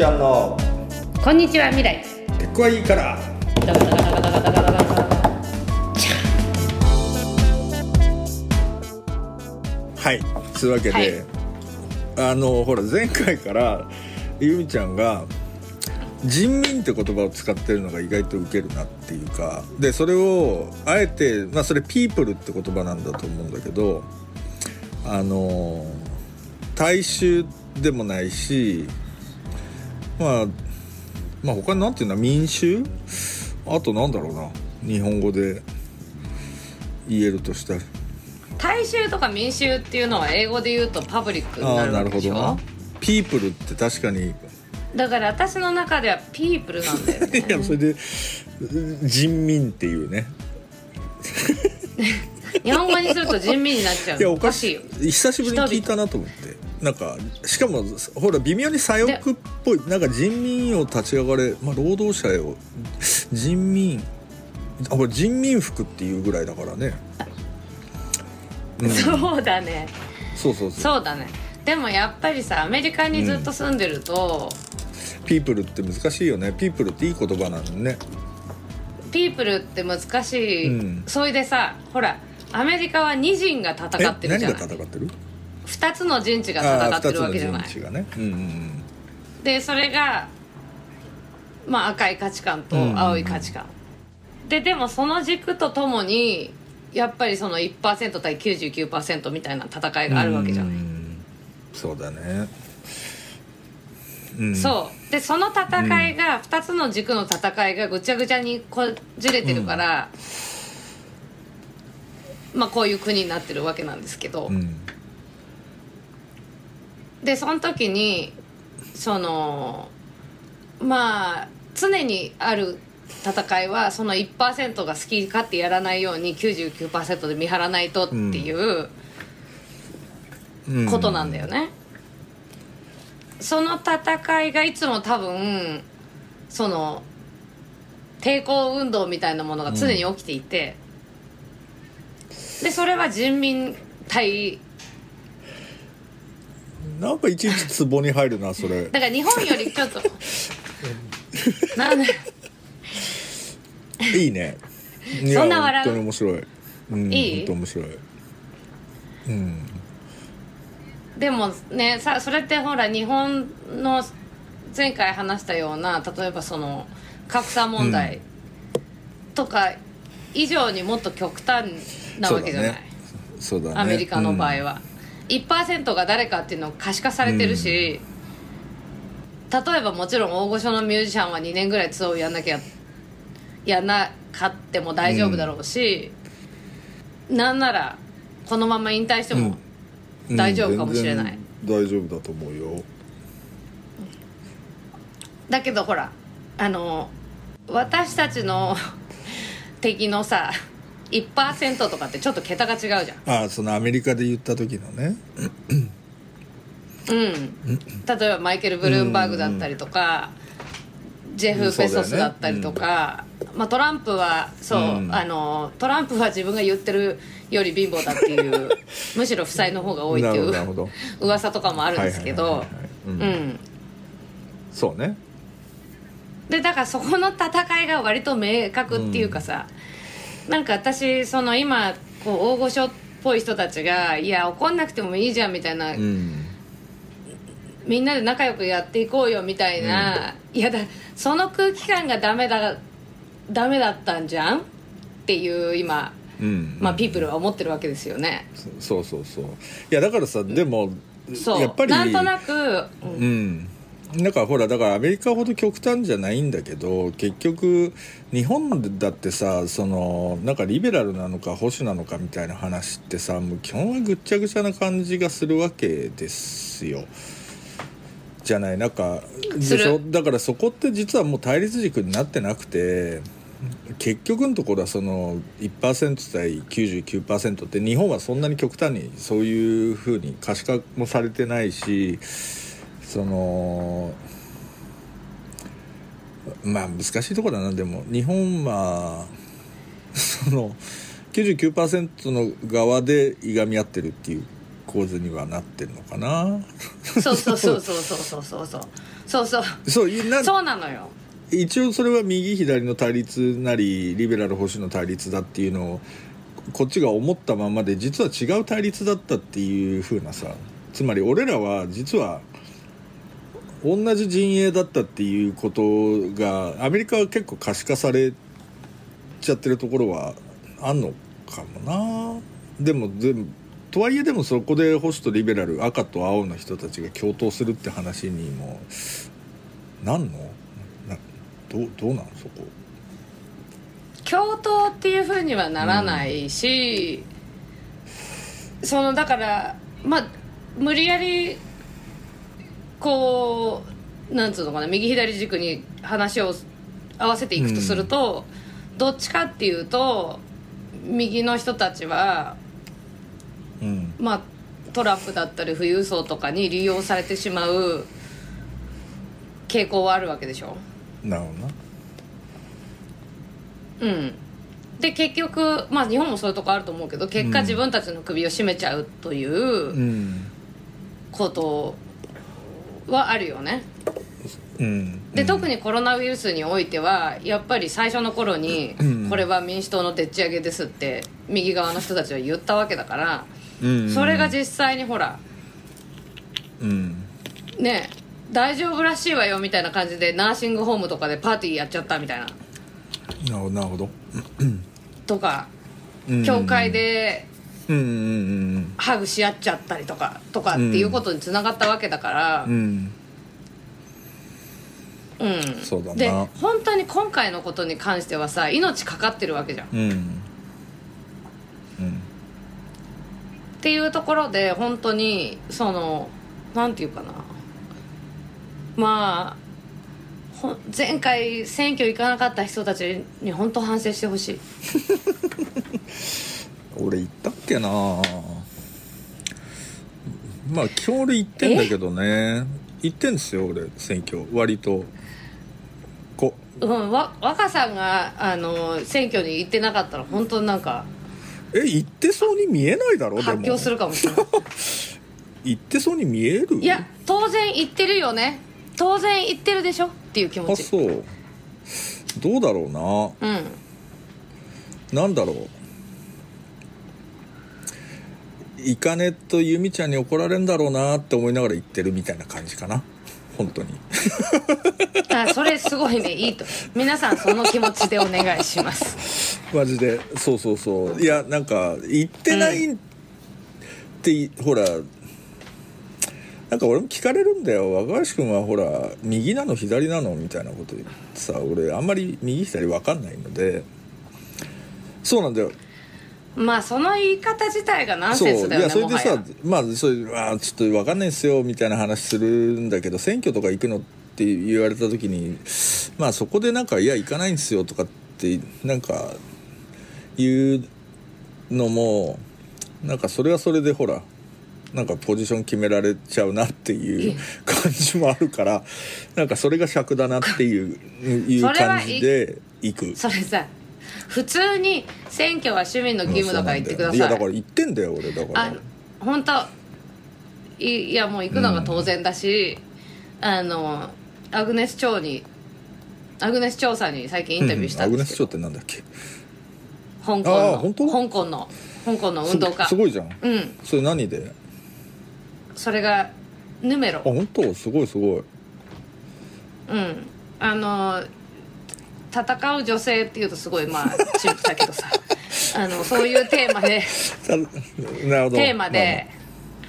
ちゃんの。こんにちは未来。結構いいから。はいつうわけで、はい、あのほら前回からゆみちゃんが人民って言葉を使ってるのが意外とウケるなっていうかでそれをあえてまあそれピープルって言葉なんだと思うんだけどあの大衆でもないしまあまあ他に何て言うんだ民衆？あとなんだろうな。日本語で言えるとしたら。大衆とか民衆っていうのは英語で言うとパブリックになるわけでしょ？るほどな。ピープルって確かに。だから私の中ではピープルなんだよね。いやそれで人民っていうね 日本語にすると人民になっちゃういやのおかしいよ。久しぶりに聞いたなと思って。なんかしかもほら微妙に左翼っぽい。なんか人民よ立ち上がれ、まあ、労働者よ人民あこれ人民服っていうぐらいだからね、うん、そうだね。そうそうそう。そうだね。でもやっぱりさアメリカにずっと住んでると、ピープルって難しいよね。ピープルっていい言葉なのね。ピープルって難しい、うん。それでさほらアメリカは二人が戦ってるじゃない。が戦ってる？二つの陣地が戦ってるわけじゃない。二つの陣地がね。うんうんうん。でそれがまあ赤い価値観と青い価値観、ででもその軸とともにやっぱりその1%対99%みたいな戦いがあるわけじゃない、うん。そうだね。うん。そう。でその戦いが、2つの軸の戦いがぐちゃぐちゃにこじれてるから、まあこういう国になってるわけなんですけど、うん。でその時にそのまあ常にある戦いはその1%が好き勝手やらないように99%で見張らないとっていううん。ことなんだよね、その戦いがいつも多分その抵抗運動みたいなものが常に起きていて、でそれは人民対。なんかいちいちツボに入るなそれ。だから日本よりちょっと。なんでいいね。いそんな笑う？本当に面白い、うん、いい？本当面白い。うん。でもねさそれってほら日本の前回話したような例えばその格差問題とか以上にもっと極端なわけじゃない、そうだね。アメリカの場合は、1%が誰かっていうの可視化されてるし、例えばもちろん大御所のミュージシャンは2年ぐらいツアーをやんなきゃやんなかっても大丈夫だろうし、なんならこのまま引退しても、うん。大丈夫かもしれない。全然大丈夫だと思うよ。だけどほらあの私たちの敵のさ1%とかってちょっと桁が違うじゃん。ああそのアメリカで言った時のね。うん。例えばマイケル・ブルームバーグだったりとか、ジェフ・ベソスだったりとか、まあ、トランプはそう、うん。あのトランプは自分が言ってるより貧乏だっていう むしろ負債の方が多いっていう 噂とかもあるんですけど。うん。そうねでだからそこの戦いが割と明確っていうかさ、なんか私その今こう大御所っぽい人たちがいや怒んなくてもいいじゃんみたいな、うん。みんなで仲良くやっていこうよみたいな、いやだその空気感がダメだダメだったんじゃんっていう今、うん。まあ、ピープルは思ってるわけですよね。そうそうそう。いやだからさでもそう。やっぱりなんとなく、うんうんだからほらだからアメリカほど極端じゃないんだけど結局日本だってさそのなんかリベラルなのか保守なのかみたいな話ってさもう基本はぐっちゃぐちゃな感じがするわけですよ。じゃない？なんかでしょ？すだからそこって実はもう対立軸になってなくて結局のところはその1%対99%って日本はそんなに極端にそういうふうに可視化もされてないしそのまあ難しいところだなでも。日本はその99%の側でいがみ合ってるっていう構図にはなってるのかな。そうそうそうそうそうそうそう。そうそう。そうそうなのよ。一応それは右左の対立なりリベラル保守の対立だっていうのをこっちが思ったままで実は違う対立だったっていう風なさ。つまり俺らは実は同じ陣営だったっていうことがアメリカは結構可視化されちゃってるところはあんのかもな。でも全部とはいえでもそこで保守とリベラル赤と青の人たちが共闘するって話にもなんの？などうどうなんそこ？共闘っていうふうにはならないし、そのだからまあ無理やりこうなんつうのかな右左軸に話を合わせていくとすると、どっちかっていうと右の人たちはうん。まあトランプだったり富裕層とかに利用されてしまう傾向はあるわけでしょ。なるほどな。うん。で結局まあ日本もそういうとこあると思うけど結果うん。自分たちの首を絞めちゃうといううん。ことはあるよね。うん。で、特にコロナウイルスにおいてはやっぱり最初の頃にうん。これは民主党のでっち上げですって右側の人たちは言ったわけだからうん。それが実際にほらうん。ね大丈夫らしいわよみたいな感じでナーシングホームとかでパーティーやっちゃったみたいな。なるほどとかうん。教会でハグし合っちゃったりとかとかっていうことにつながったわけだから。うん。うんうんそうだな。で本当に今回のことに関してはさ命かかってるわけじゃん。っうん。うん。ていうところで本当にそのなんていうかな。まあ前回選挙行かなかった人たちに本当反省してほしい 俺言ったっけな。まあ今日俺言ってんだけどね。言ってんですよ俺選挙。割と。こ。うんわ若さんがあの選挙に行ってなかったら本当になんかえ言ってそうに見えないだろでも。発狂するかもしれない。言ってそうに見える？いや当然言ってるよね。当然言ってるでしょ？っていう気持ち。あそう。どうだろうな。うん。なんだろうイカネとユミちゃんに怒られんだろうなって思いながら言ってるみたいな感じかな。本当に。あそれすごいねいいと。皆さんその気持ちでお願いします。マジで。そうそうそう。いやなんか言ってないって、ほらなんか俺も聞かれるんだよ。若林君はほら右なの左なのみたいなこと言ってさ俺あんまり右左分かんないので。そうなんだよまあその言い方自体がナンそうセンスだよいやそれでさまあそれあちょっと分かんないっすよみたいな話するんだけど選挙とか行くのって言われた時にまあそこでなんか「いや行かないんですよ」とかってなんか言うのもなんかそれはそれでほらなんかポジション決められちゃうなっていう感じもあるからなんかそれが尺だなっていういう感じで行く。それさ普通に選挙は市民の義務だから言ってください、いやだから言ってんだよ俺だから。あ本当いいやもう行くのが当然だし、あのアグネス・チョウにアグネス・チョウさんに最近インタビューしたんですけど、アグネスチョウってなんだっけ？香港の香港の香港の運動家すすごいじゃん。うん。それ何で？それがヌメロ。あ本当？すごいすごい。うん。あの戦う女性っていうとすごいまあ陳腐だけどさ。あのそういうテーマで。さなるほど。テーマで、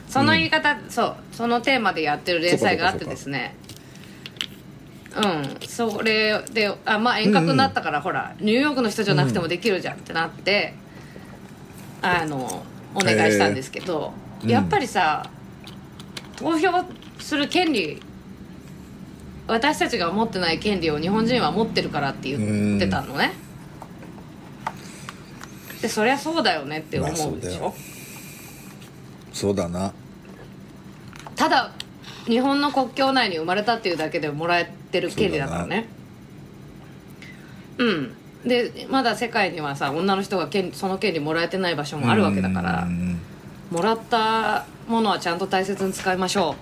その言い方、そう。そのテーマでやってる連載があってですね。うん。それであまあ遠隔になったから、ほらニューヨークの人じゃなくてもできるじゃんってなって、あのお願いしたんですけど、へー。やっぱりさ投票する権利私たちが持ってない権利を日本人は持ってるからって言ってたのね、でそりゃそうだよねって思うでしょ、まあそうだよ。そうだな。ただ日本の国境内に生まれたっていうだけでもらえてる権利だからね。うん。でまだ世界にはさ女の人が権その権利もらえてない場所もあるわけだからうん。もらったものはちゃんと大切に使いましょ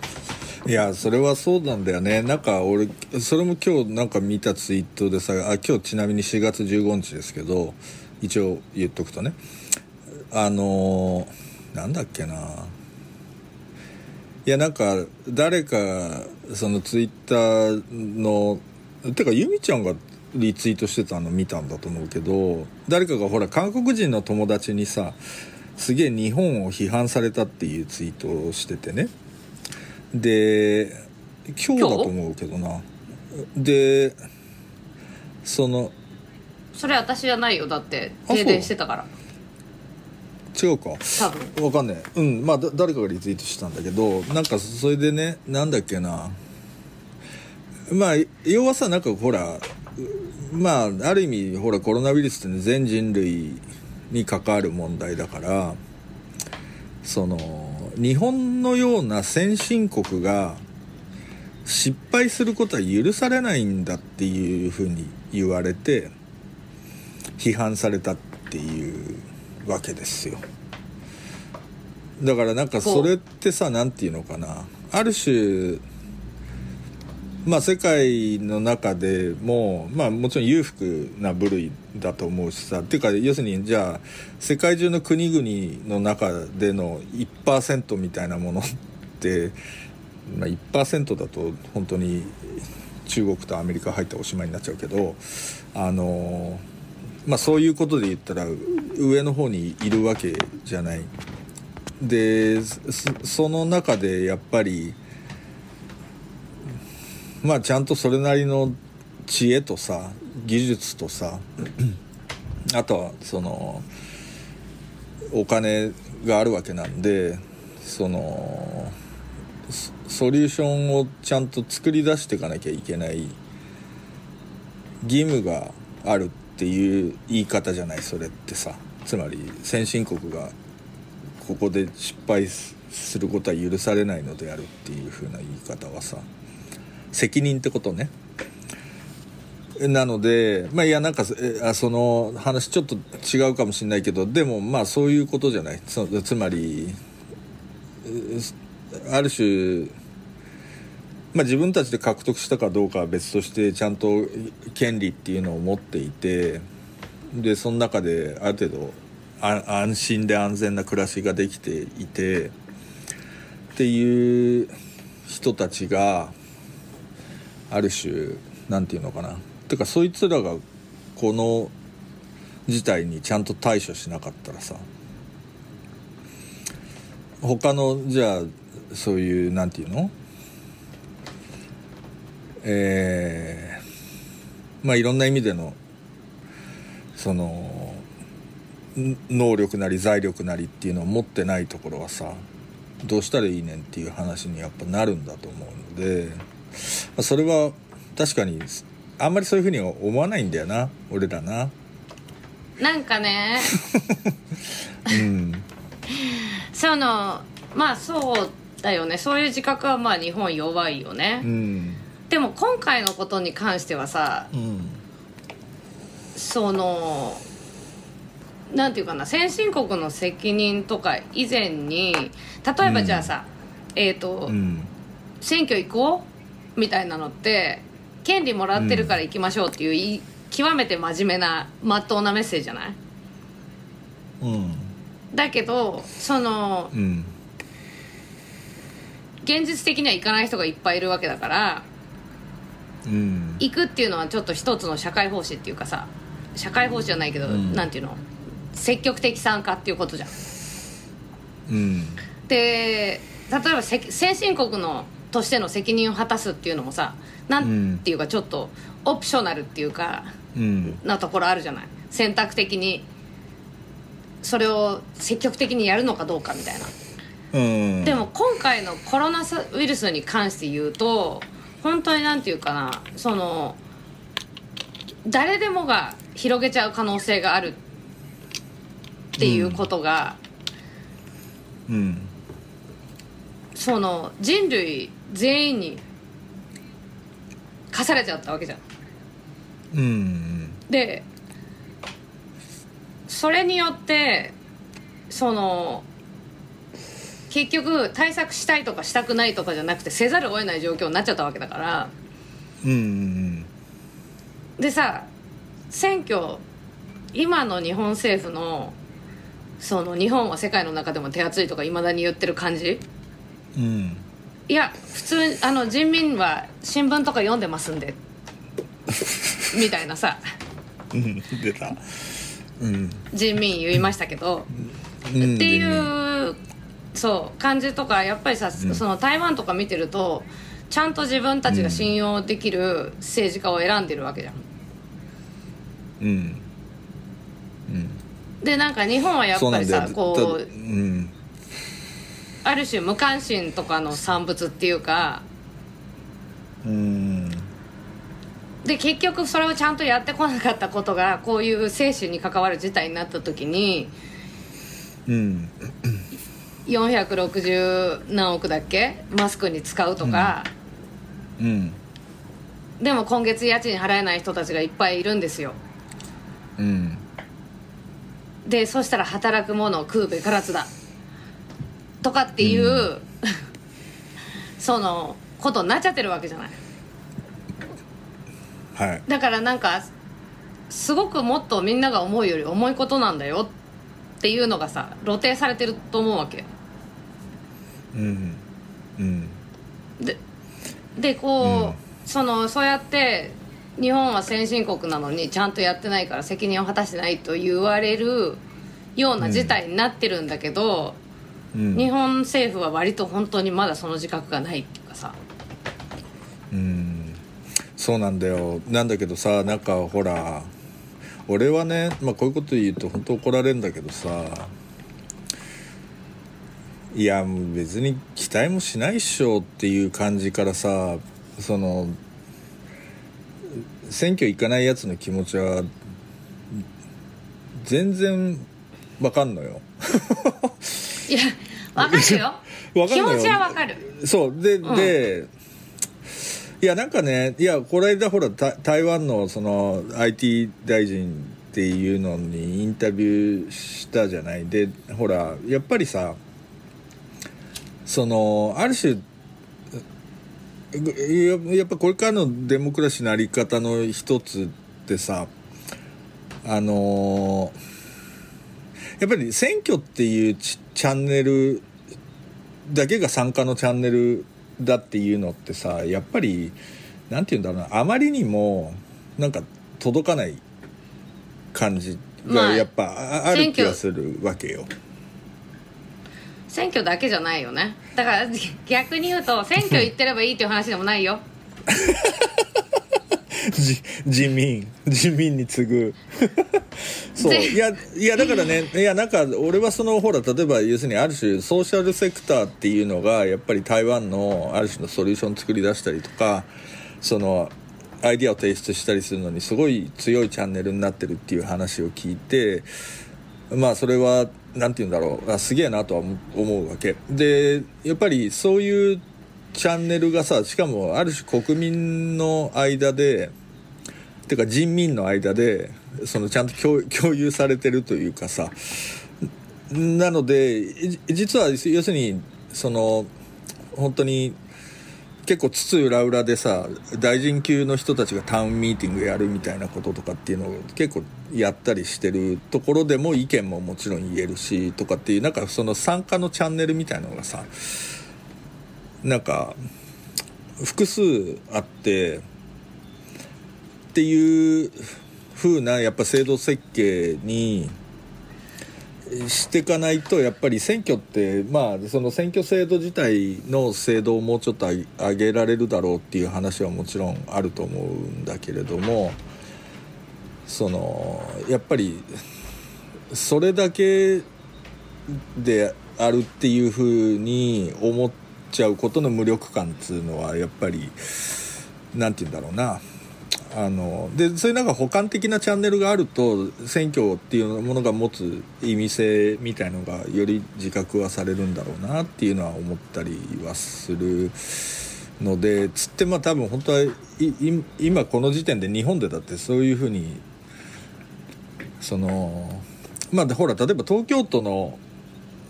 いやそれはそうなんだよね。なんか俺それも今日なんか見たツイートでさあ今日ちなみに4月15日ですけど一応言っとくとね。あのー、なんだっけな。いやなんか誰かそのツイッターのてか由美ちゃんがリツイートしてたの見たんだと思うけど誰かがほら韓国人の友達にさすげえ日本を批判されたっていうツイートをしててね。で今日だと思うけどな。でそのそれ私じゃないよ。だって停電してたから。違うか。多分。わかんない。うんまあだ誰かがリツイートしたんだけどなんかそれでねなんだっけな。まあ要はさなんかほらまあある意味ほらコロナウイルスって、ね、全人類に関わる問題だからその日本のような先進国が失敗することは許されないんだっていうふうに言われて批判されたっていうわけですよ。だからなんかそれってさ何て言うのかな。ある種まあ世界の中でもまあもちろん裕福な部類だと思うしさっていうか要するにじゃあ世界中の国々の中での1%みたいなものって、まあ、1%だと本当に中国とアメリカ入っておしまいになっちゃうけどあのまあそういうことで言ったら上の方にいるわけじゃない。でその中でやっぱりまあちゃんとそれなりの知恵とさ技術とさあとはそのお金があるわけなんでそのソリューションをちゃんと作り出していかなきゃいけない義務があるっていう言い方じゃないそれってさ。つまり先進国がここで失敗することは許されないのであるっていう風な言い方はさ。責任ってことね。なのでまあいやなんかその話ちょっと違うかもしれないけどでもまあそういうことじゃない。つまりある種まあ、自分たちで獲得したかどうかは別としてちゃんと権利っていうのを持っていてでその中である程度安心で安全な暮らしができていてっていう人たちがある種何て言うのかな。てかそいつらがこの事態にちゃんと対処しなかったらさ他のじゃあそういう何て言うの？えー、まあいろんな意味でのその能力なり財力なりっていうのを持ってないところはさどうしたらいいねんっていう話にやっぱなるんだと思うのでそれは確かにあんまりそういうふうには思わないんだよな俺らな。なんかね。うん。そのまあそうだよね。そういう自覚はまあ日本弱いよね、うん、でも今回のことに関してはさ、うん、そのなんていうかな先進国の責任とか以前に例えばじゃあさ、うん、えっ、ー、と、選挙行こうみたいなのって権利もらってるから行きましょうっていう、極めて真面目なまっとうなメッセージじゃない、うん、だけどその、うん、現実的には行かない人がいっぱいいるわけだから、うん、行くっていうのはちょっと一つの社会奉仕っていうかさ社会奉仕じゃないけど、うん、なんていうの？積極的参加っていうことじゃん。うん、で例えば先進国のとしての責任を果たすっていうのもさなんていうかちょっとオプショナルっていうか、うん、なところあるじゃない？選択的にそれを積極的にやるのかどうかみたいな、うん、でも今回のコロナウイルスに関して言うと本当になんていうかなその誰でもが広げちゃう可能性があるっていうことが、うん、その人類全員に課されちゃったわけじゃん。うん、でそれによってその結局対策したいとかしたくないとかじゃなくてせざるを得ない状況になっちゃったわけだから。うん。うんでさ選挙今の日本政府のその日本は世界の中でも手厚いとかいまだに言ってる感じ？うんうんいや普通あの人民は新聞とか読んでますんで。みたいなさ。うん出た。うん。人民言いましたけど、うん。っていうそう感じとかやっぱりさ、うん。その台湾とか見てるとちゃんと自分たちが信用できる政治家を選んでるわけじゃん。うん。うん。でなんか日本はやっぱりさこうたうんある種無関心とかの産物っていうか。うん。で結局それをちゃんとやってこなかったことがこういう生死に関わる事態になった時にうん。460何億だっけ？マスクに使うとか、うん。でも今月家賃払えない人たちがいっぱいいるんですよ。うん。でそしたら働くものを食うべからずだとかっていう、そのことになっちゃってるわけじゃない。はい。だからなんかすごくもっとみんなが思うより重いことなんだよっていうのがさ露呈されてると思うわけ。うん。うん。ででこう、そのそうやって日本は先進国なのにちゃんとやってないから責任を果たしてないと言われるような事態になってるんだけど、うん日本政府は割と本当にまだその自覚がないっていうかさ。うん。そうなんだよ。なんだけどさなんかほら俺はね、まあ、こういうこと言うと本当怒られるんだけどさいや別に期待もしないっしょっていう感じからさその選挙行かないやつの気持ちは全然わかんのよ。いやわかるよ。わかんないよ。気持ちはわかる。そう。で、うん。でいやなんかねいやこの間ほらた台湾のその IT 大臣っていうのにインタビューしたじゃない。でほらやっぱりさそのある種ややっぱこれからのデモクラシーのあり方の一つってさあのやっぱり選挙っていうチチャンネルだけが参加のチャンネルだっていうのってさやっぱりなんて言うんだろうな。あまりにもなんか届かない感じまあがやっぱあある気がするわけよ。選挙だけじゃないよね。だから逆に言うと選挙行ってればいいっていう話でもないよ。じ 人民人民に次ぐ。そう。ぜいやいやだからねいやなんか俺はそのほら例えば要するにある種ソーシャルセクターっていうのがやっぱり台湾のある種のソリューション作り出したりとかそのアイディアを提出したりするのにすごい強いチャンネルになってるっていう話を聞いてまあそれはなんて言うんだろう。あすげえなとは思思うわけ。でやっぱりそういうチャンネルがさしかもある種国民の間でていうか人民の間でそのちゃんと共有されてるというかさなので実は要するにその本当に結構津々浦々でさ大臣級の人たちがタウンミーティングやるみたいなこととかっていうのを結構やったりしてるところでも意見ももちろん言えるしとかっていうなんかその参加のチャンネルみたいなのがさなんか複数あってっていう風なやっぱ制度設計にしていかないとやっぱり選挙ってまあその選挙制度自体の制度をもうちょっと上げられるだろうっていう話はもちろんあると思うんだけれどもそのやっぱりそれだけであるっていうふうに思っちゃうことの無力感っていうのはやっぱりなんて言うんだろうな。あのでそういうなんか補完的なチャンネルがあると選挙っていうものが持つ意味性みたいのがより自覚はされるんだろうなっていうのは思ったりはするのでつってまあ多分本当は今この時点で日本でだってそういうふうにそのまあほら例えば東京都の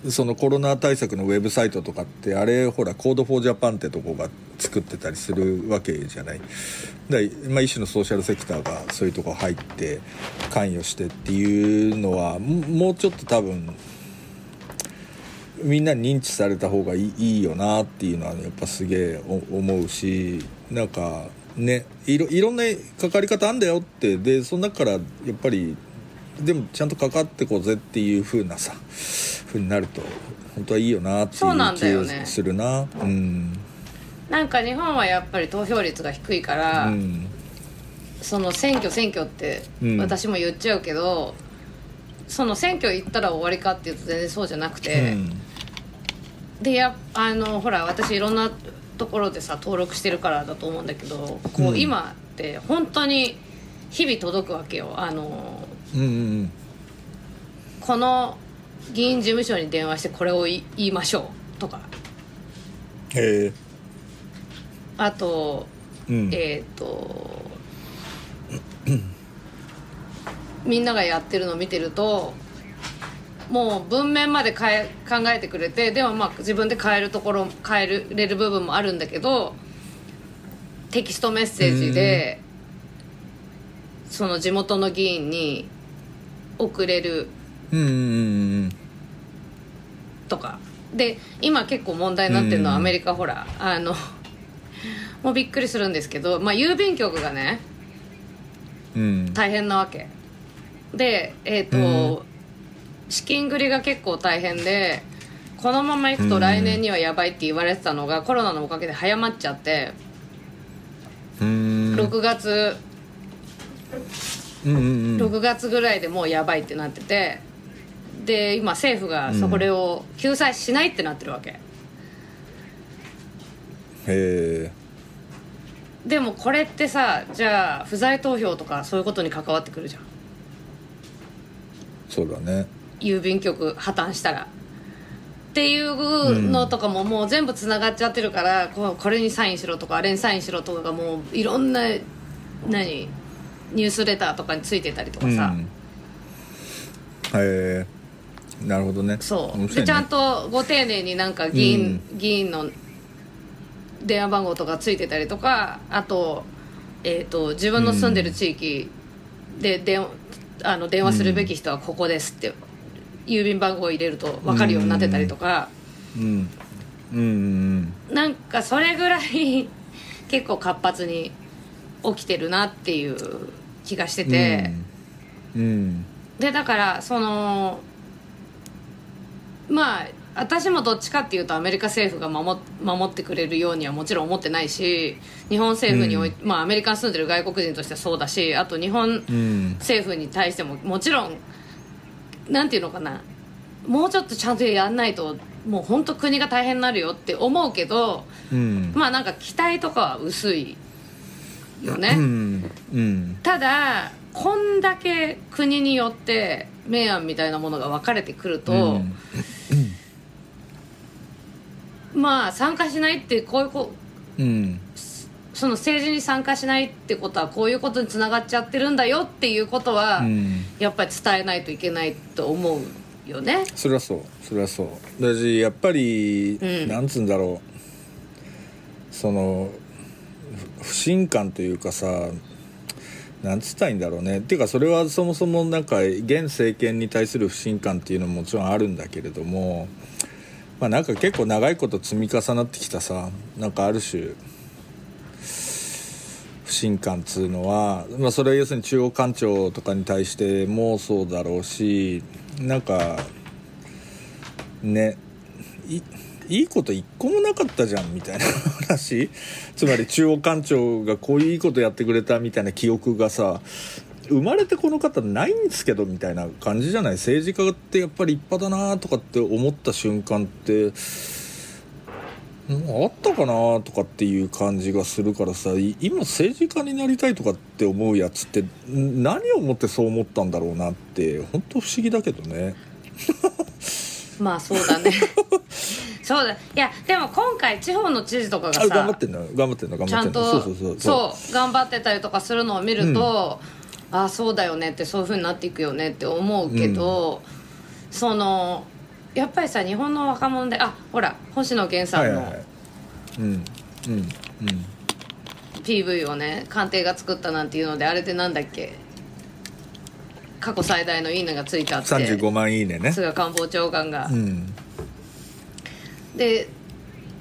そのコロナ対策のウェブサイトとかってあれほら Code for Japan ってとこが作ってたりするわけじゃない。で、まあ、一種のソーシャルセクターがそういうとこ入って関与してっていうのはもうちょっと多分みんなに認知された方がいいいいよなっていうのはやっぱすげえ思うしなんかねいろいろんなかかり方あんだよって。でその中からやっぱりでもちゃんとかかってこうぜっていう風なさ風になると本当はいいよなっていう気がするな。う、ね,、ん。なんか日本はやっぱり投票率が低いから、うん、その選挙選挙って私も言っちゃうけど、うん、その選挙行ったら終わりかっていうと全然そうじゃなくて、うん、でやあのほら私いろんなところでさ登録してるからだと思うんだけどこう、今って本当に日々届くわけよ。あのうんうん、この議員事務所に電話してこれを言いましょうとか。へえ。あと、うん、えっ、ー、とみんながやってるのを見てるともう文面まで変え考えてくれてでもまあ自分で変えるところ変えれる部分もあるんだけどテキストメッセージでその地元の議員に送れるとか。で今結構問題になってるのはアメリカほらあの もうびっくりするんですけど、まあ、郵便局がね、うん、大変なわけ。でえっ、ー、と、資金繰りが結構大変でこのままいくと来年にはやばいって言われてたのが、コロナのおかげで早まっちゃって6月うんうんうん、6月ぐらいでもうやばいってなってて。で今政府がそれを救済しないってなってるわけ、へえ。でもこれってさじゃあ不在投票とかそういうことに関わってくるじゃん。そうだね。郵便局破綻したら。っていうのとかももう全部つながっちゃってるから、ここれにサインしろとかあれにサインしろとかがもういろんな何？ニュースレターとかについてたりとかさ、うん、へえなるほどね。そう、ね、でちゃんとご丁寧になんか議員、うん、議員の電話番号とかついてたりとかあと,、えーと、自分の住んでる地域で電あの電話するべき人はここですって、郵便番号を入れると分かるようになってたりとか、うん、うん、なんかそれぐらい 結構活発に起きてるなっていう気がしてて、うん、うん、でだからそのまあ私もどっちかっていうとアメリカ政府が守守ってくれるようにはもちろん思ってないし日本政府におい、うん、まあ、アメリカに住んでる外国人としてはそうだしあと日本政府に対してももちろんなんていうのかなもうちょっとちゃんとやんないともう本当国が大変になるよって思うけど、うん、まあなんか期待とかは薄いよね、うんうん、ただこんだけ国によって明暗みたいなものが分かれてくると、うん。まあ参加しないってこういうこ、うん、その政治に参加しないってことはこういうことにつながっちゃってるんだよっていうことは、やっぱり伝えないといけないと思うよね。それはそう。それはそう。だしやっぱり、うん、なんつうんだろう。その不信感というかさなんつったらいいんだろうね。っていうかそれはそもそもなんか現政権に対する不信感っていうのももちろんあるんだけれどもまあなんか結構長いこと積み重なってきたさなんかある種不信感っつうのは、まあ、それは要するに中央官庁とかに対してもそうだろうしなんかねいいいこと一個もなかったじゃんみたいな話。つまり中央官庁がこういういいことやってくれたみたいな記憶がさ生まれてこの方ないんですけどみたいな感じじゃない？政治家ってやっぱり立派だなとかって思った瞬間ってあったかなとかっていう感じがするからさ今政治家になりたいとかって思うやつって何をもってそう思ったんだろうなって本当不思議だけどね。まあそうだね。そうだ。いやでも今回地方の知事とかがさ頑張ってんの？頑張ってんの？頑張ってんの？ちゃんとそうそうそうそう。頑張ってたりとかするのを見ると、うん、ああそうだよねってそういうふうになっていくよねって思うけど、うん、そのやっぱりさ日本の若者であほら星野源さんのはいはいはい。うん。うん。うん。PV をね官邸が作ったなんていうのであれでなんだっけ？過去最大の「いいね」がついたって。35万いいねね。菅官房長官が、うん。で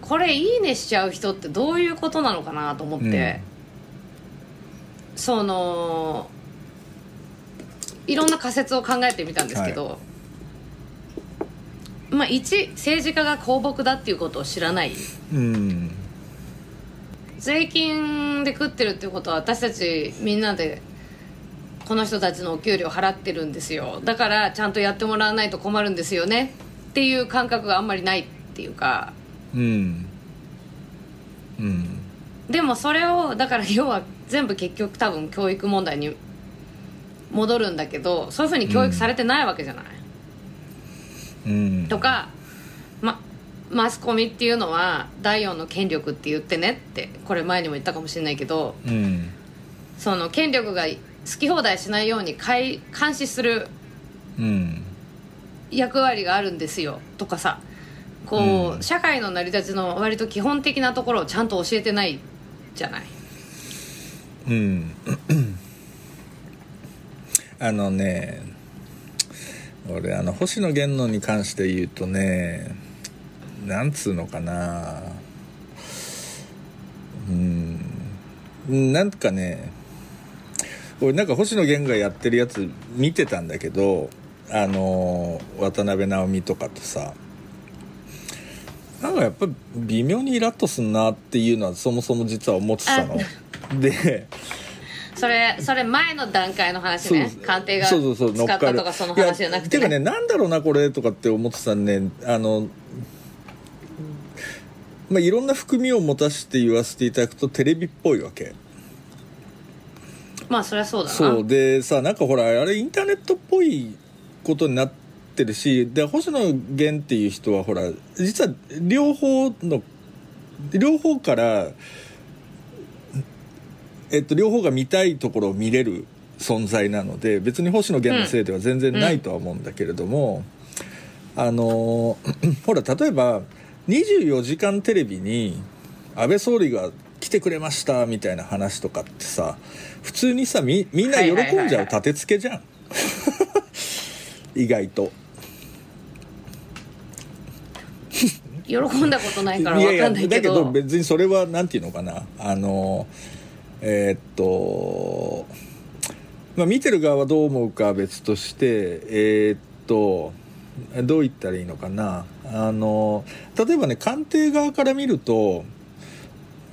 これ「いいね」しちゃう人ってどういうことなのかなと思って、そのいろんな仮説を考えてみたんですけど、まあ一政治家が公僕だっていうことを知らない。うん。税金で食ってるっていうことは私たちみんなでこの人たちのお給料払ってるんですよ。だからちゃんとやってもらわないと困るんですよね。っていう感覚があんまりないっていうか。うん。うん。でもそれをだから要は全部結局多分教育問題に戻るんだけどそういうふうに教育されてないわけじゃない、うん。とか、ま、マスコミっていうのは第四の権力って言ってねってこれ前にも言ったかもしれないけどうん。その権力が好き放題しないように監視するうん役割があるんですよ。とかさ。こう、うん。社会の成り立ちの割と基本的なところをちゃんと教えてないじゃない。うん。あのね俺あの星野源のに関して言うとねなんつうのかな。うん。なんかね俺なんか星野源がやってるやつ見てたんだけどあの渡辺直美とかとさなんかやっぱ微妙にイラッとすんなっていうのはそもそも実は思ってたの。でそれそれ前の段階の話ね。官邸がそうそうそう乗使ったとかその話じゃなくて、いやてかねなんだろうなこれとかって思ってたんねあのまあいろんな含みを持たせて言わせていただくとテレビっぽいわけまあそりゃそうだな。そう。でさなんかほらあれインターネットっぽいことになってるしで星野源っていう人はほら実は両方の両方からえっと両方が見たいところを見れる存在なので別に星野源のせいでは全然ないとは思うんだけれども、あの ほら例えば24時間テレビに安倍総理が来てくれましたみたいな話とかってさ普通にさみみんな喜んじゃう立て付けじゃん。意外と。喜んだことないから分かんないけだけどど別にそれはなんていうのかな。あのえーっとまあ見てる側はどう思うかは別としてえーっとどう言ったらいいのかな。あの例えばね官邸側から見ると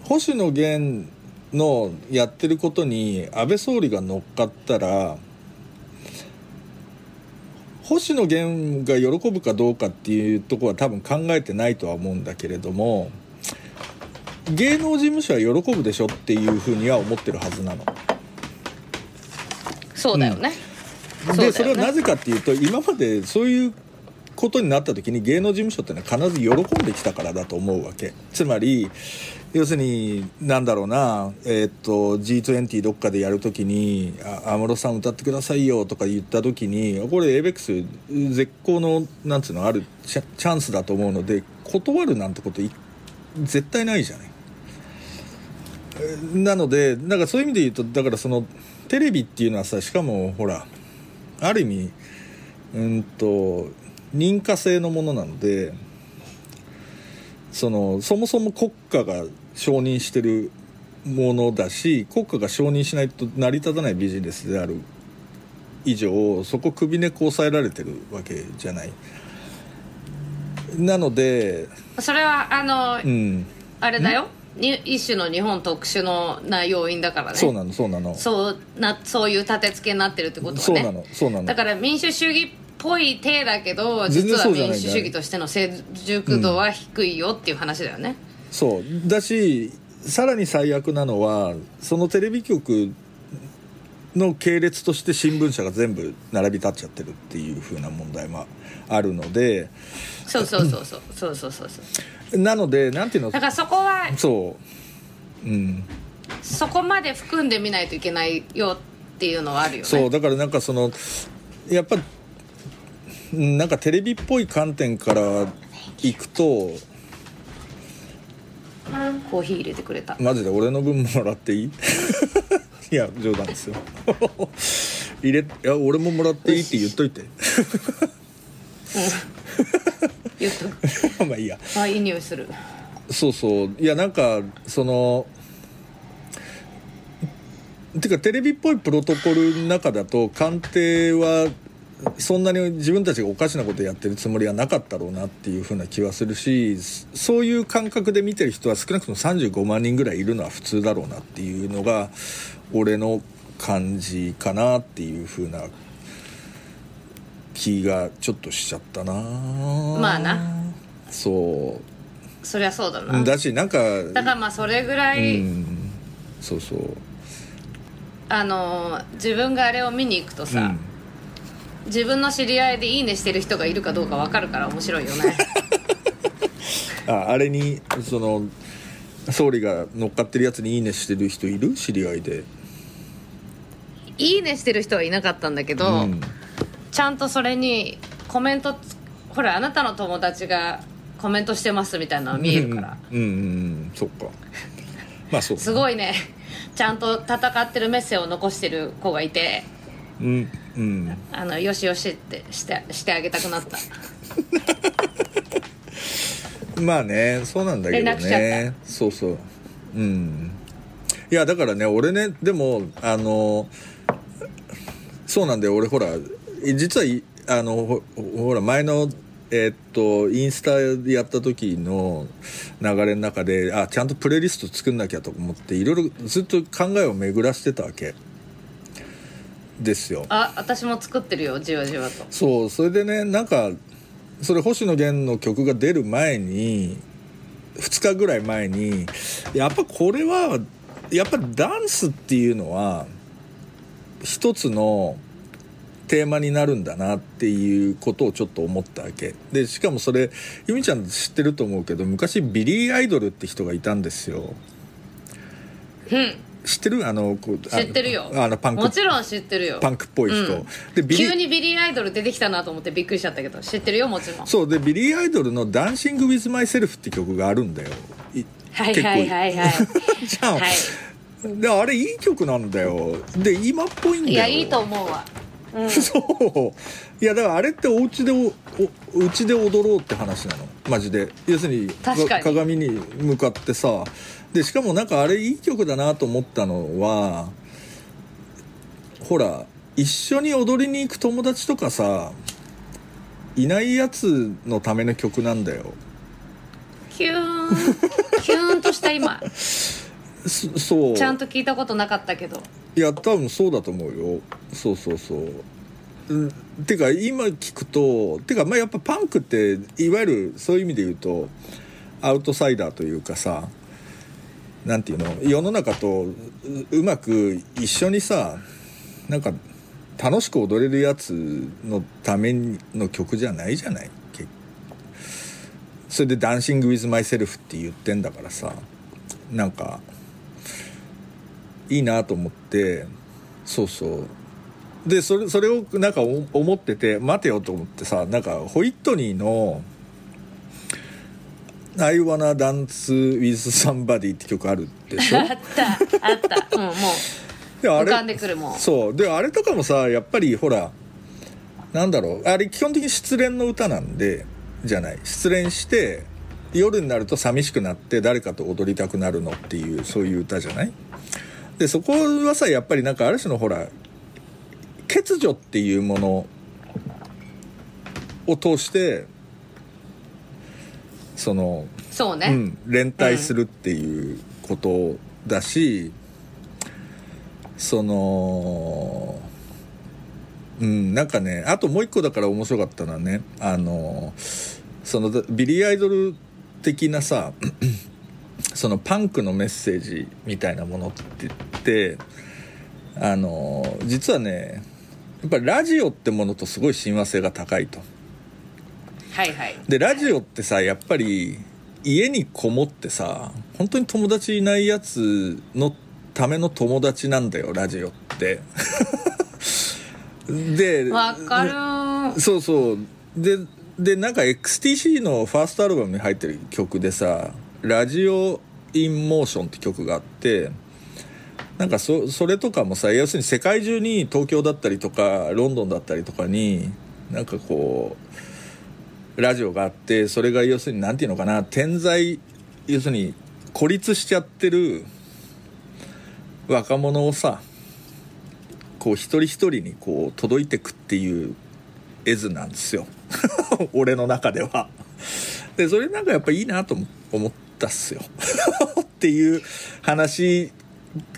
星野源のやってることに安倍総理が乗っかったら星野源が喜ぶかどうかっていうところは多分考えてないとは思うんだけれども芸能事務所は喜ぶでしょっていうふうには思ってるはずなの。そうだよね、そうだよね。でそれはなぜかっていうと今までそういうことになった時に芸能事務所ってのは必ず喜んできたからだと思うわけ。つまり要するになんだろうな、えーっと G20 どっかでやる時に「安室さん歌ってくださいよ」とか言った時にこれ ABEX 絶好のなんつうのあるチャンスだと思うので断るなんてこと絶対ないじゃない。なのでだかそういう意味で言うとだからそのテレビっていうのはさしかもほらある意味うんと認可制のものなのでそのそもそも国家が承認してるものだし国家が承認しないと成り立たないビジネスである。以上そこ首根っこ押さえられてるわけじゃない。なのでそれはあの、うん。あれだよ。に一種の日本特殊のな要因だからね。そうなのそうなの。そうなそういう立て付けになってるってことはね。そうなのそうなの。だから民主主義っぽい体だけど実は民主主義としての成熟度は低いよっていう話だよね、そう。だしさらに最悪なのはそのテレビ局の系列として新聞社が全部並び立っちゃってるっていう風な問題もあるのでそうそうそうそうそうそうそうそうなのでなんていうのだからそこはそううんそこまで含んでみないといけないよっていうのはあるよねそうだからなんかそのやっぱうんなんかテレビっぽい観点からいくとコーヒー入れてくれた。マジで俺の分もらっていい？いや冗談ですよ。入れいや俺ももらっていいって言っといて。言っと まあいいや。あいい匂いする。そうそう。いやなんかそのてかテレビっぽいプロトコルの中だと官邸はそんなに自分たちがおかしなことやってるつもりはなかったろうなっていうふうな気はするしそういう感覚で見てる人は少なくとも35万人ぐらいいるのは普通だろうなっていうのが俺の感じかなっていうふうな気がちょっとしちゃったな。まあな。そう。そりゃそうだな。だしなんかだからまあそれぐらい、うん。そうそう。あの自分があれを見に行くとさ、うん自分の知り合いで「いいね」してる人がいるかどうか分かるから面白いよね。ああれにその総理が乗っかってるやつに「いいね」してる人いる？知り合いで「いいね」してる人はいなかったんだけど、うん。ちゃんとそれにコメントつほらあなたの友達がコメントしてますみたいなの見えるから、うん。うんうん。そっか。まあそうすごいね。ちゃんと戦ってるメッセを残してる子がいて。うんうん。あのよしよしってしてしてあげたくなった。まあねそうなんだけどね。そうそう。うん。いやだからね俺ねでもあのそうなんだよ。俺ほら実はいあのほほら前のえーっとインスタでやった時の流れの中であちゃんとプレイリスト作んなきゃと思っていろいろずっと考えを巡らしてたわけですよ。あ私も作ってるよじわじわと。そうそれでねなんかそれ星野源の曲が出る前に2日ぐらい前にやっぱこれはやっぱダンスっていうのは一つのテーマになるんだなっていうことをちょっと思ったわけ。でしかもそれ由美ちゃん知ってると思うけど昔ビリー・アイドルって人がいたんですよ。うん知ってる？あのこうあ知ってるよ。あのパンク。もちろん知ってるよ。パンクっぽい人、うん。でビ急にビリー・アイドル出てきたなと思ってびっくりしちゃったけど知ってるよもちろん。そうでビリー・アイドルの「 Dancing with Myself」って曲があるんだよ。いはいはいはいはい。じゃん、はであれいい曲なんだよ。で今っぽいんだよ。いいやいいと思うわ。うん。そう。いやだからあれってお家でおお家で踊ろうって話なの？マジで。要するに鏡に向かってさでしかもなんかあれいい曲だなと思ったのはほら一緒に踊りに行く友達とかさいないやつのための曲なんだよ。キューン。キューンとした今。そそう。ちゃんと聞いたことなかったけど。いや多分そうだと思うよ。そうそうそう。うん。てか今聞くとてかまあやっぱパンクっていわゆるそういう意味で言うとアウトサイダーというかさなんていうの？世の中とうまく一緒にさなんか楽しく踊れるやつのための曲じゃないじゃない？それで「ダンシング・ウィズ・マイ・セルフ」って言ってんだからさなんかいいなと思ってそうそう。でそれそれをなんか思ってて待てよと思ってさなんかホイットニーの「I wanna dance with somebody」って曲あるでしょ？あったあった。うん もうであ浮かんでくるもん。そう。であれとかもさやっぱりほらなんだろう？あれ基本的に失恋の歌なんでじゃない。失恋して夜になると寂しくなって誰かと踊りたくなるのっていうそういう歌じゃない？でそこはさやっぱりなんかある種のほら欠如っていうものを通してそのそうね、うん、連帯するっていうことだし、そのうんなんかねあともう一個だから面白かったのはねあのそのビリー・アイドル的なさ そのパンクのメッセージみたいなものって言ってあの実はねやっぱりラジオってものとすごい親和性が高いと。はいはい。でラジオってさやっぱり家にこもってさ本当に友達いないやつのための友達なんだよラジオって。でわかるー。そうそう。ででなんか XTC のファーストアルバムに入ってる曲でさ「ラジオ・イン・モーション」って曲があってなんかそそれとかもさ要するに世界中に東京だったりとかロンドンだったりとかになんかこうラジオがあってそれが要するに何て言うのかな点在要するに孤立しちゃってる若者をさこう一人一人にこう届いてくっていう絵図なんですよ。俺の中では。でそれなんかやっぱいいなと思ったっすよ。っていう話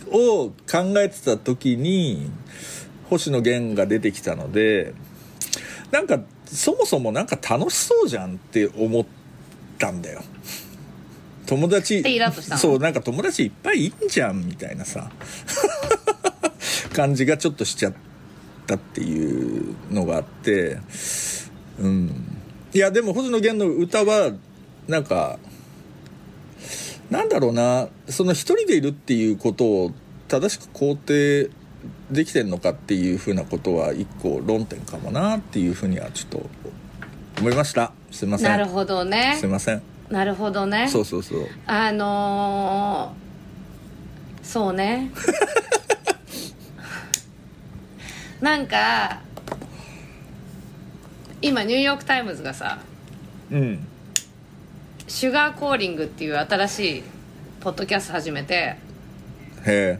を考えてた時に星野源が出てきたのでなんかそもそもなんか楽しそうじゃんって思ったんだよ。友達そうなんか友達いっぱいいんじゃんみたいなさ。感じがちょっとしちゃったっていうのがあって。うん。いやでも星野源の歌はなんかなんだろうな。その一人でいるっていうことを正しく肯定できてんのかっていうふうなことは一個論点かもなっていうふうにはちょっと思いました。すいません。なるほどね。すいません。なるほどね。そうそうそう。あのー、そうね。なんか今ニューヨーク・タイムズがさうん。 Sugar Calling っていう新しいポッドキャスト始めてへえ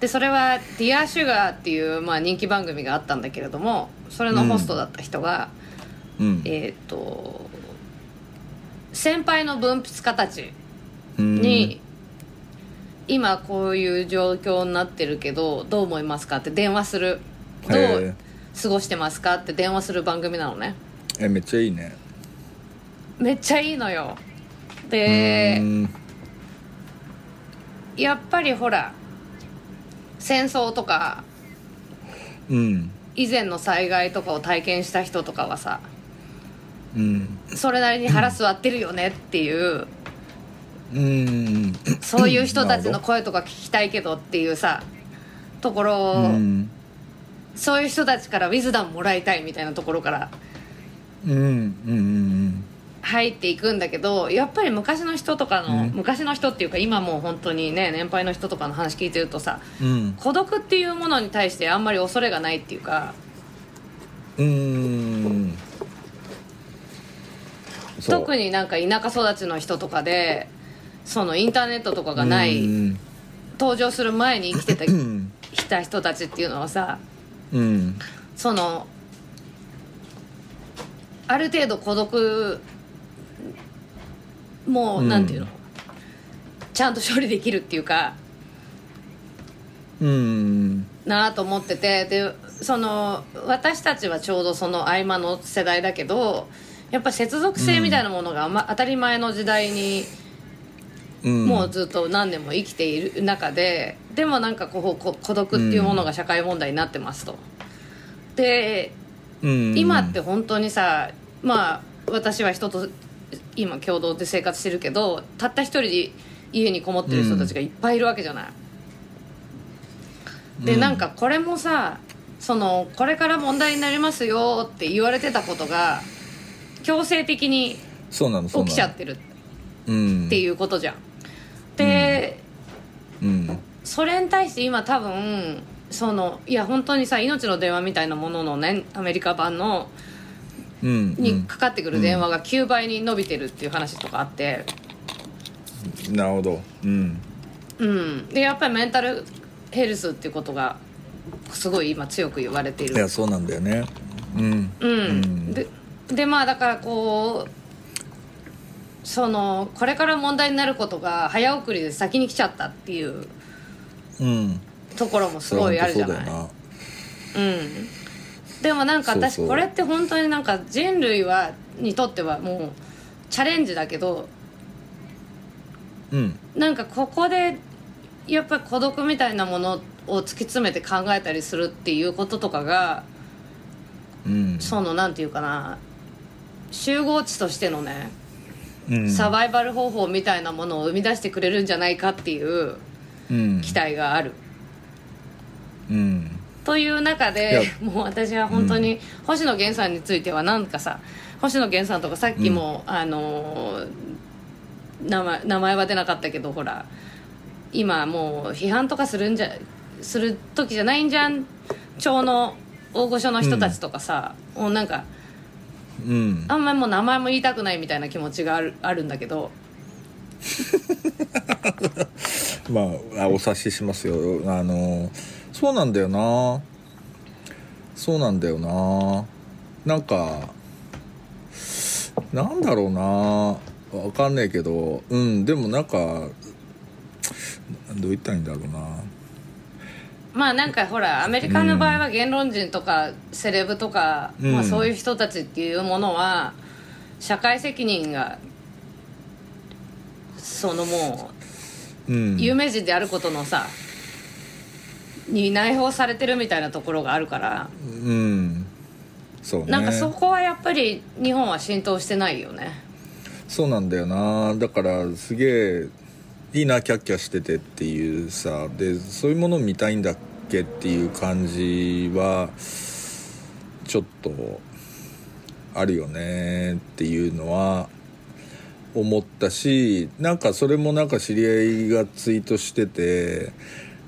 でそれは「 Dear Sugar っていう、まあ、人気番組があったんだけれどもそれのホストだった人が、うん、えっ、と先輩の文筆家たちに、今こういう状況になってるけどどう思いますかって電話する。どう過ごしてますかって電話する番組なのね。えめっちゃいいね。めっちゃいいのよ。でやっぱりほら戦争とか、うん、以前の災害とかを体験した人とかはさ、うん、それなりに腹据わってるよねっていう、うん、そういう人たちの声とか聞きたいけどっていうさところ、うん、そういう人たちからウィズダムもらいたいみたいなところから。うん。うん。うん入っていくんだけどやっぱり昔の人とかの、うん、昔の人っていうか今もう本当にね年配の人とかの話聞いてるとさ、うん、孤独っていうものに対してあんまり恐れがないっていうかうん。特になんか田舎育ちの人とかでそのインターネットとかがない登場する前に生きてたた人たちっていうのはさ、うん、そのある程度孤独もう、なんていうの？ちゃんと処理できるっていうか。うん。なあと思ってて。でその私たちはちょうどその合間の世代だけどやっぱ接続性みたいなものが、ま、当たり前の時代に、もうずっと何年も生きている中ででもなんかこう孤独っていうものが社会問題になってますと。で、今って本当にさまあ私は人と今共同で生活してるけどたった一人で家にこもってる人たちがいっぱいいるわけじゃない。うん、でなんかこれもさそのこれから問題になりますよって言われてたことが強制的に起きちゃってるっていうことじゃん。で、うん、それに対して今多分そのいや本当にさ「命の電話」みたいなもののねアメリカ版のにかかってくる電話が9倍に伸びてるっていう話とかあって、なるほど。うん。うん。でやっぱりメンタルヘルスっていうことがすごい今強く言われている。いやそうなんだよね。うん。うん、うん、ででまあだからこうそのこれから問題になることが早送りで先に来ちゃったっていう、うん、ところもすごいあるじゃない。うんでもなんか私これって本当になんか人類はにとってはもうチャレンジだけど、うん、なんかここでやっぱり孤独みたいなものを突き詰めて考えたりするっていうこととかが、うん、そのなんていうかな集合値としてのね、うん、サバイバル方法みたいなものを生み出してくれるんじゃないかっていう期待がある。うんという中でもう私は本当に星野源さんについてはなんかさ星野源さんとかさっきも、あの名前名前は出なかったけどほら今もう批判とかするんじゃする時じゃないんじゃん。町の大御所の人たちとかさ、もうなんかうん。あんまりもう名前も言いたくないみたいな気持ちがあるあるんだけど。まああお察ししますよ。あのそうなんだよな。そうなんだよな。なんかなんだろうな。わかんないけど。うんでもなんかどう言ったらいいんだろうな。まあなんかほらアメリカの場合は言論人とかセレブとか、うん。まあ、そういう人たちっていうものは社会責任がそのもう有名人であることのさに内包されてるみたいなところがあるから。うん。そうね。なんかそこはやっぱり日本は浸透してないよね。そうなんだよな。だからすげえいいなキャッキャしててっていうさ。でそういうものを見たいんだっけっていう感じはちょっとあるよねっていうのは思ったしなんかそれもなんか知り合いがツイートしてて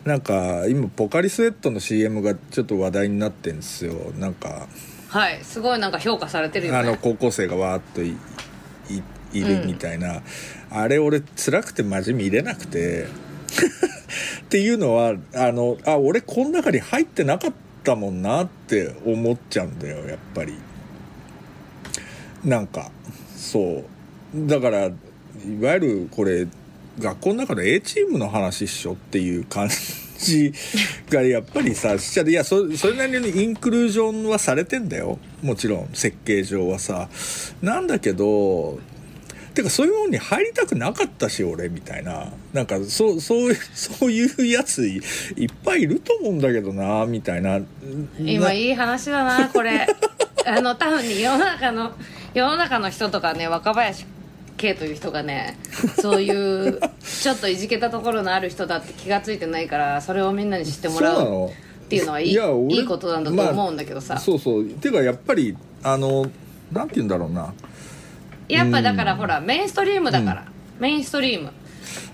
なんか今ポカリスエットの CM がちょっと話題になってんですよ。なんかはいすごいなんか評価されてるよあのね高校生がわーっといいいるみたいな、あれ俺辛くて真面目入れなくて。っていうのはあのあ俺この中に入ってなかったもんなって思っちゃうんだよやっぱり。なんかそう。だからいわゆるこれ学校の中で A チームの話っしょっていう感じがやっぱりさしちゃいやそそれなりにインクルージョンはされてんだよ。もちろん設計上はさ。なんだけどてかそういうのに入りたくなかったし俺みたいな。なんかそうそうそういうやついいっぱいいると思うんだけどなみたいな。ない今い話だなこれ。あの多分ね世の中の世の中の人とかね若林圭という人がねそういうちょっといじけたところのある人だって気が付いてないからそれをみんなに知ってもらうっていうのはいいいいいことなんだと思うんだけどさ、そうそう。てかやっぱりあのなんて言うんだろうな。やっぱだからほらメインストリームだから、メインストリーム。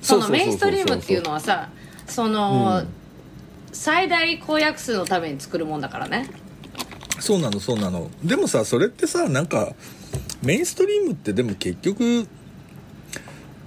そのメインストリームっていうのはさその、最大公約数のために作るもんだからね。そうなのそうなの。でもさそれってさなんかメインストリームってでも結局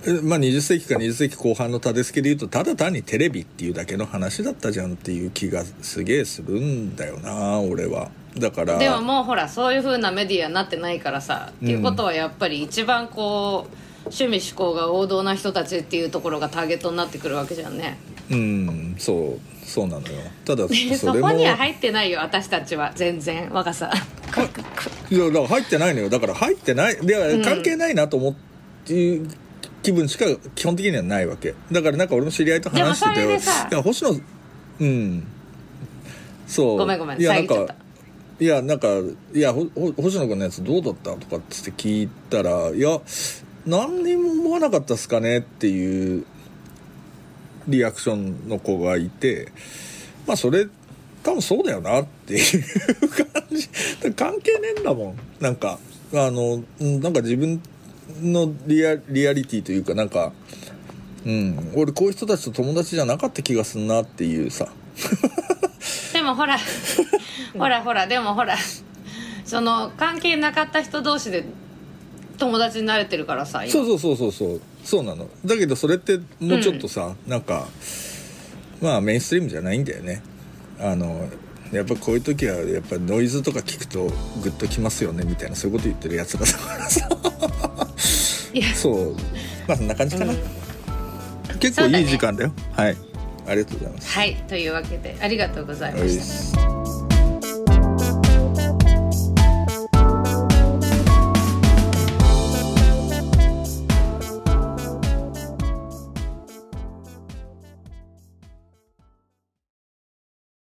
えまあ20世紀か20世紀後半の立て付けで言うとただ単にテレビっていうだけの話だったじゃんっていう気がすげえするんだよな俺は。だからでももうほらそういう風なメディアになってないからさ、っていうことはやっぱり一番こう趣味思考が王道な人たちっていうところがターゲットになってくるわけじゃんね。うんそうそうなのよ。ただでそそれも。こには入ってないよ私たちは全然若さ。いやだから入ってないのよ。だから入ってない。で関係ないなと思っていう気分しか基本的にはないわけ。だからなんか俺の知り合いと話してていや星野うん。そう。ごめんごめんいやなんかいやなんかいやほほ星野君のやつどうだったとかっつって聞いたらいや何にも思わなかったっすかねっていうリアクションの子がいてまあそれ多分そうだよなっていう感じ。関係ねえんだもん。なんかあのうんなんか自分のリアリアリティというかなんかうん俺こういう人たちと友達じゃなかった気がすんなっていうさ。でもほら ほらほらでもほらその関係なかった人同士で友達になれてるからさ今。そうそうそうそうそうそうなの。だけどそれってもうちょっとさ、なんかまあメインストリームじゃないんだよね。あのやっぱこういう時はやっぱノイズとか聞くとグッときますよねみたいなそういうこと言ってるやつらだからさ。そう。まあそんな感じかな、うん。結構いい時間だよ。はい。ありがとうございます。はい。というわけでありがとうございまはい。した